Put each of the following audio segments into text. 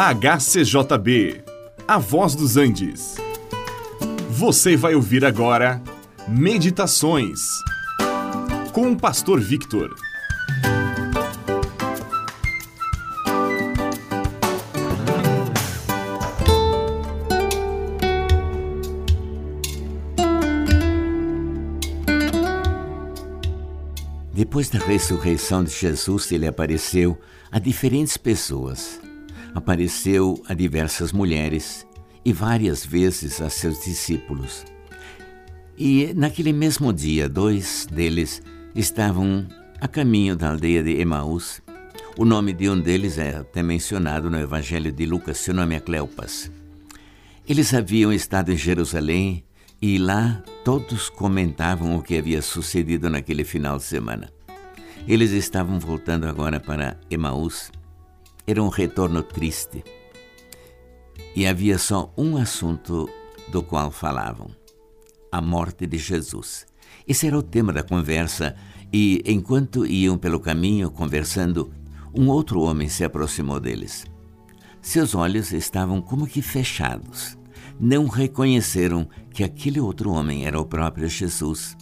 HCJB, A Voz dos Andes. Você vai ouvir agora Meditações com o Pastor Victor. Depois da ressurreição de Jesus, ele apareceu a diferentes pessoas. Apareceu a diversas mulheres e várias vezes a seus discípulos. E naquele mesmo dia, dois deles estavam a caminho da aldeia de Emaús. O nome de um deles é até mencionado no Evangelho de Lucas, seu nome é Cleopas. Eles haviam estado em Jerusalém e lá todos comentavam o que havia sucedido naquele final de semana. Eles estavam voltando agora para Emaús. Era um retorno triste. E havia só um assunto do qual falavam: a morte de Jesus. Esse era o tema da conversa, e enquanto iam pelo caminho conversando, um outro homem se aproximou deles. Seus olhos estavam como que fechados não reconheceram que aquele outro homem era o próprio Jesus.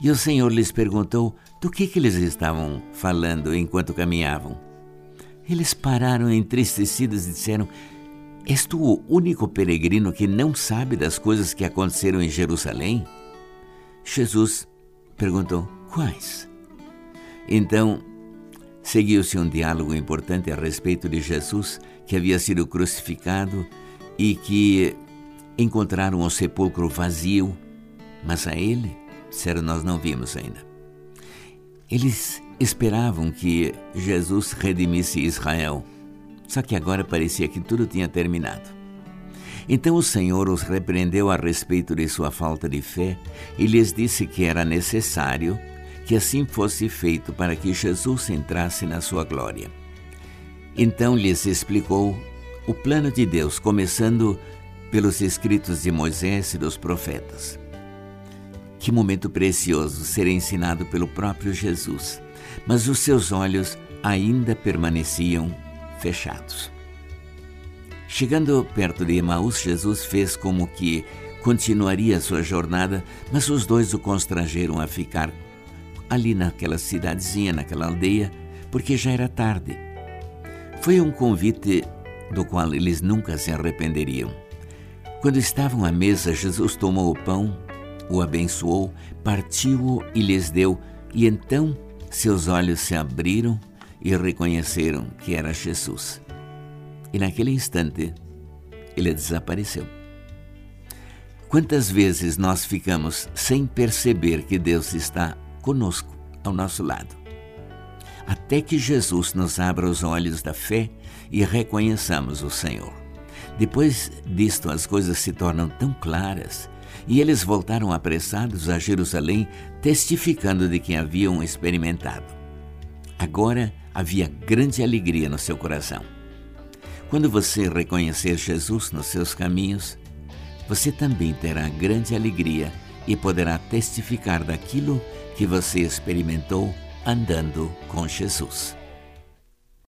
E o Senhor lhes perguntou do que, que eles estavam falando enquanto caminhavam. Eles pararam entristecidos e disseram: És tu o único peregrino que não sabe das coisas que aconteceram em Jerusalém? Jesus perguntou: Quais? Então, seguiu-se um diálogo importante a respeito de Jesus, que havia sido crucificado e que encontraram o sepulcro vazio, mas a ele, disseram, nós não vimos ainda. Eles esperavam que Jesus redimisse Israel, só que agora parecia que tudo tinha terminado. Então o Senhor os repreendeu a respeito de sua falta de fé e lhes disse que era necessário que assim fosse feito para que Jesus entrasse na sua glória. Então lhes explicou o plano de Deus, começando pelos escritos de Moisés e dos profetas. Que momento precioso ser ensinado pelo próprio Jesus, mas os seus olhos ainda permaneciam fechados. Chegando perto de Emaús, Jesus fez como que continuaria sua jornada, mas os dois o constrangeram a ficar ali naquela cidadezinha, naquela aldeia, porque já era tarde. Foi um convite do qual eles nunca se arrependeriam. Quando estavam à mesa, Jesus tomou o pão, o abençoou, partiu-o e lhes deu, e então seus olhos se abriram e reconheceram que era Jesus. E naquele instante, ele desapareceu. Quantas vezes nós ficamos sem perceber que Deus está conosco, ao nosso lado? Até que Jesus nos abra os olhos da fé e reconheçamos o Senhor. Depois disto, as coisas se tornam tão claras e eles voltaram apressados a Jerusalém, testificando de que haviam experimentado. Agora havia grande alegria no seu coração. Quando você reconhecer Jesus nos seus caminhos, você também terá grande alegria e poderá testificar daquilo que você experimentou andando com Jesus.